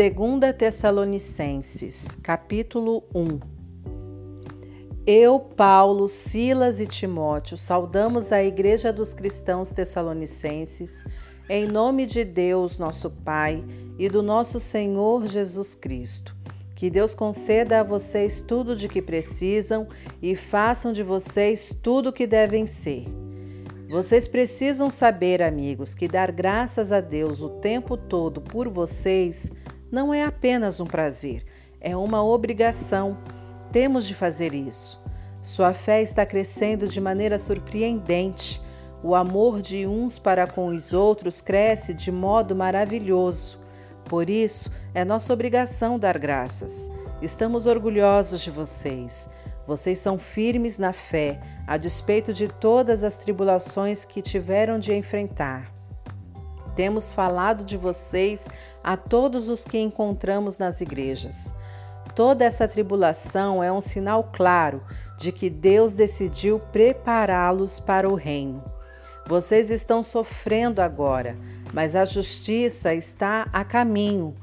2 Tessalonicenses, capítulo 1 Eu, Paulo, Silas e Timóteo, saudamos a Igreja dos Cristãos Tessalonicenses, em nome de Deus, nosso Pai, e do nosso Senhor Jesus Cristo. Que Deus conceda a vocês tudo de que precisam e façam de vocês tudo o que devem ser. Vocês precisam saber, amigos, que dar graças a Deus o tempo todo por vocês não é apenas um prazer, é uma obrigação. Temos de fazer isso. Sua fé está crescendo de maneira surpreendente. O amor de uns para com os outros cresce de modo maravilhoso. Por isso, é nossa obrigação dar graças. Estamos orgulhosos de vocês. Vocês são firmes na fé, a despeito de todas as tribulações que tiveram de enfrentar. Temos falado de vocês a todos os que encontramos nas igrejas. Toda essa tribulação é um sinal claro de que Deus decidiu prepará-los para o reino. Vocês estão sofrendo agora, mas a justiça está a caminho.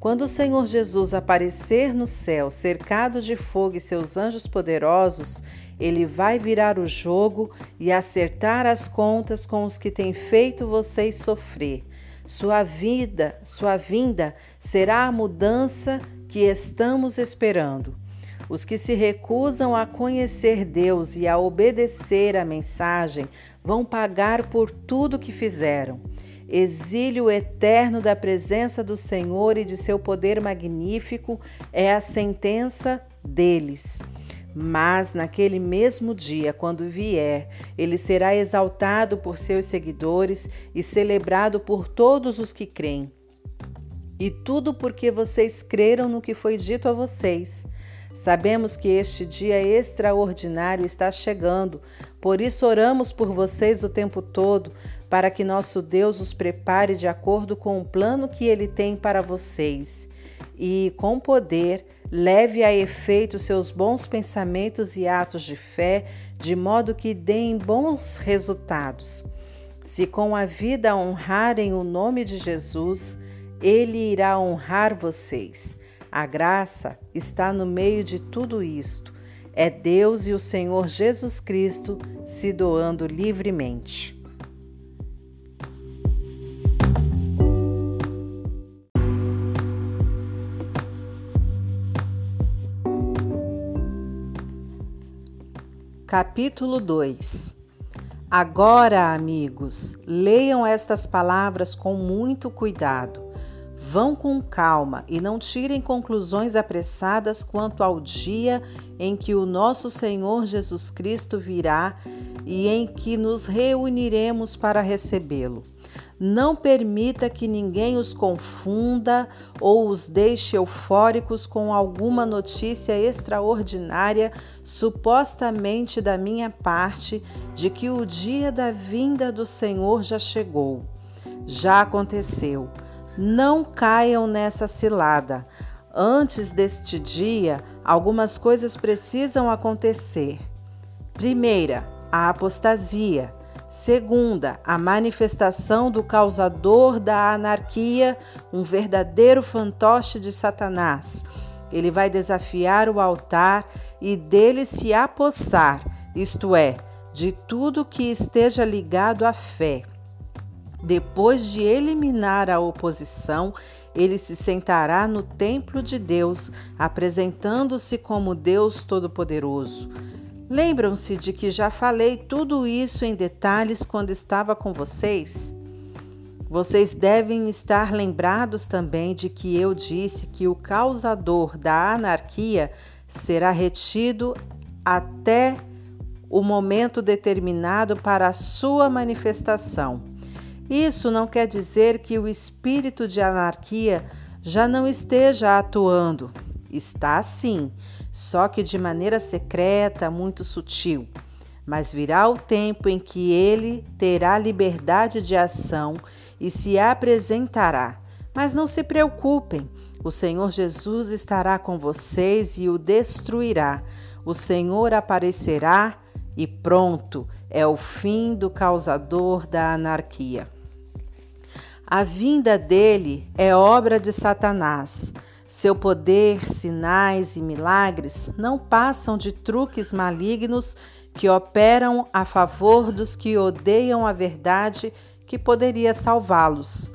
Quando o Senhor Jesus aparecer no céu, cercado de fogo e seus anjos poderosos, ele vai virar o jogo e acertar as contas com os que têm feito vocês sofrer. Sua vida, sua vinda será a mudança que estamos esperando. Os que se recusam a conhecer Deus e a obedecer a mensagem vão pagar por tudo que fizeram exílio eterno da presença do Senhor e de seu poder magnífico é a sentença deles. Mas naquele mesmo dia, quando vier, ele será exaltado por seus seguidores e celebrado por todos os que creem. E tudo porque vocês creram no que foi dito a vocês. Sabemos que este dia extraordinário está chegando, por isso oramos por vocês o tempo todo, para que nosso Deus os prepare de acordo com o plano que ele tem para vocês e, com poder, leve a efeito seus bons pensamentos e atos de fé, de modo que deem bons resultados. Se com a vida honrarem o nome de Jesus, ele irá honrar vocês. A graça está no meio de tudo isto. É Deus e o Senhor Jesus Cristo se doando livremente. Capítulo 2 Agora, amigos, leiam estas palavras com muito cuidado Vão com calma e não tirem conclusões apressadas quanto ao dia em que o nosso Senhor Jesus Cristo virá e em que nos reuniremos para recebê-lo. Não permita que ninguém os confunda ou os deixe eufóricos com alguma notícia extraordinária, supostamente da minha parte, de que o dia da vinda do Senhor já chegou. Já aconteceu. Não caiam nessa cilada. Antes deste dia, algumas coisas precisam acontecer. Primeira, a apostasia. Segunda, a manifestação do causador da anarquia, um verdadeiro fantoche de Satanás. Ele vai desafiar o altar e dele se apossar, isto é, de tudo que esteja ligado à fé. Depois de eliminar a oposição, ele se sentará no templo de Deus, apresentando-se como Deus Todo-Poderoso. Lembram-se de que já falei tudo isso em detalhes quando estava com vocês? Vocês devem estar lembrados também de que eu disse que o causador da anarquia será retido até o momento determinado para a sua manifestação. Isso não quer dizer que o espírito de anarquia já não esteja atuando. Está sim, só que de maneira secreta, muito sutil. Mas virá o tempo em que ele terá liberdade de ação e se apresentará. Mas não se preocupem, o Senhor Jesus estará com vocês e o destruirá. O Senhor aparecerá e pronto, é o fim do causador da anarquia. A vinda dele é obra de Satanás. Seu poder, sinais e milagres não passam de truques malignos que operam a favor dos que odeiam a verdade que poderia salvá-los.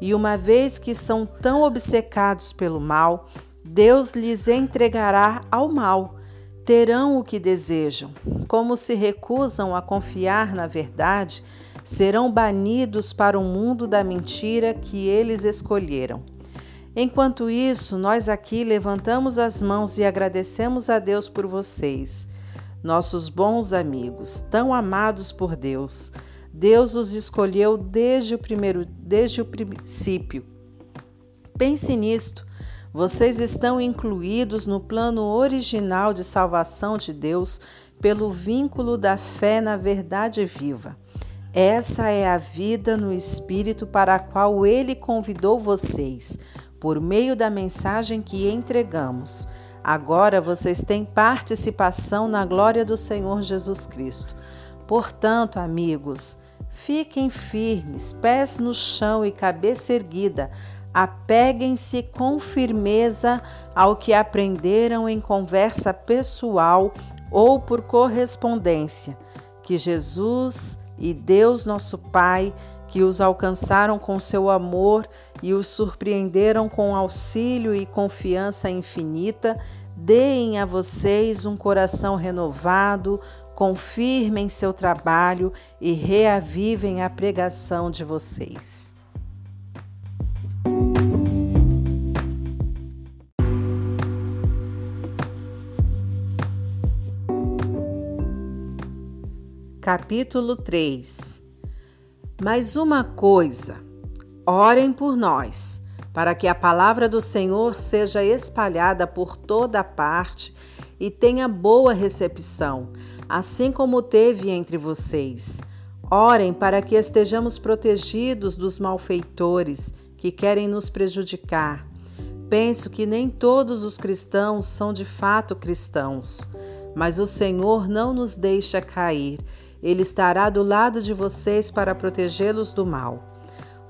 E uma vez que são tão obcecados pelo mal, Deus lhes entregará ao mal. Terão o que desejam. Como se recusam a confiar na verdade, serão banidos para o mundo da mentira que eles escolheram. Enquanto isso, nós aqui levantamos as mãos e agradecemos a Deus por vocês, nossos bons amigos, tão amados por Deus. Deus os escolheu desde o primeiro, desde o princípio. Pense nisto. Vocês estão incluídos no plano original de salvação de Deus pelo vínculo da fé na verdade viva. Essa é a vida no Espírito para a qual ele convidou vocês por meio da mensagem que entregamos. Agora vocês têm participação na glória do Senhor Jesus Cristo. Portanto, amigos, fiquem firmes, pés no chão e cabeça erguida. Apeguem-se com firmeza ao que aprenderam em conversa pessoal ou por correspondência. Que Jesus e Deus, nosso Pai, que os alcançaram com seu amor e os surpreenderam com auxílio e confiança infinita, deem a vocês um coração renovado, confirmem seu trabalho e reavivem a pregação de vocês. Capítulo 3 mais uma coisa: orem por nós, para que a palavra do Senhor seja espalhada por toda parte e tenha boa recepção, assim como teve entre vocês. Orem para que estejamos protegidos dos malfeitores que querem nos prejudicar. Penso que nem todos os cristãos são de fato cristãos, mas o Senhor não nos deixa cair ele estará do lado de vocês para protegê-los do mal.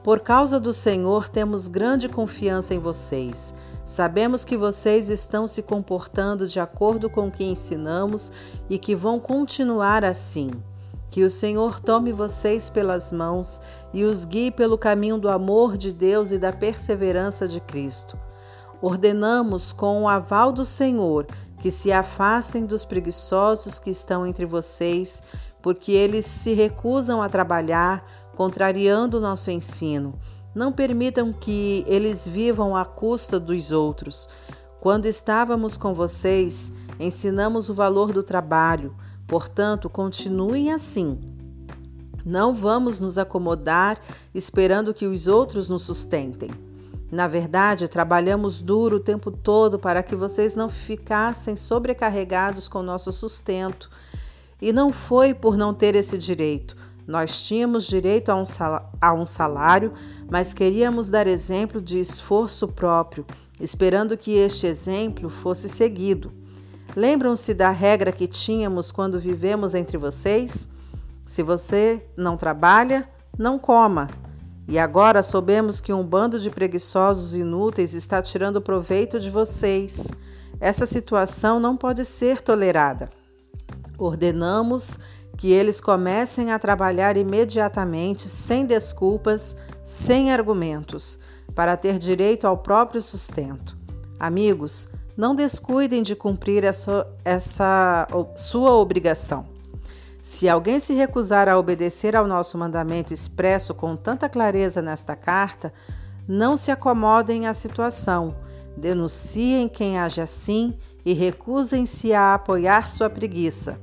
Por causa do Senhor, temos grande confiança em vocês. Sabemos que vocês estão se comportando de acordo com o que ensinamos e que vão continuar assim. Que o Senhor tome vocês pelas mãos e os guie pelo caminho do amor de Deus e da perseverança de Cristo. Ordenamos, com o aval do Senhor, que se afastem dos preguiçosos que estão entre vocês, porque eles se recusam a trabalhar, contrariando o nosso ensino. Não permitam que eles vivam à custa dos outros. Quando estávamos com vocês, ensinamos o valor do trabalho, portanto, continuem assim. Não vamos nos acomodar esperando que os outros nos sustentem. Na verdade, trabalhamos duro o tempo todo para que vocês não ficassem sobrecarregados com nosso sustento. E não foi por não ter esse direito. Nós tínhamos direito a um, salário, mas queríamos dar exemplo de esforço próprio, esperando que este exemplo fosse seguido. Lembram-se da regra que tínhamos quando vivemos entre vocês? Se você não trabalha, não coma. E agora soubemos que um bando de preguiçosos inúteis está tirando proveito de vocês. Essa situação não pode ser tolerada. Ordenamos que eles comecem a trabalhar imediatamente, sem desculpas, sem argumentos, para ter direito ao próprio sustento. Amigos, não descuidem de cumprir essa, essa sua obrigação. Se alguém se recusar a obedecer ao nosso mandamento expresso com tanta clareza nesta carta, não se acomodem à situação, denunciem quem age assim e recusem-se a apoiar sua preguiça.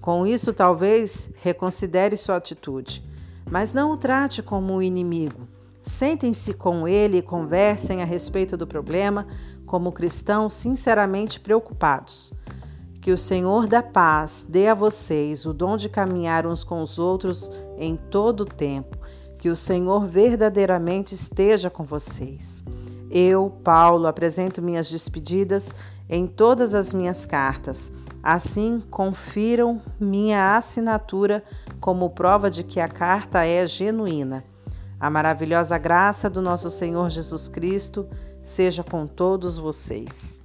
Com isso, talvez reconsidere sua atitude, mas não o trate como um inimigo. Sentem-se com ele e conversem a respeito do problema como cristãos sinceramente preocupados. Que o Senhor da paz dê a vocês o dom de caminhar uns com os outros em todo o tempo. Que o Senhor verdadeiramente esteja com vocês. Eu, Paulo, apresento minhas despedidas em todas as minhas cartas Assim, confiram minha assinatura como prova de que a carta é genuína. A maravilhosa graça do nosso Senhor Jesus Cristo seja com todos vocês.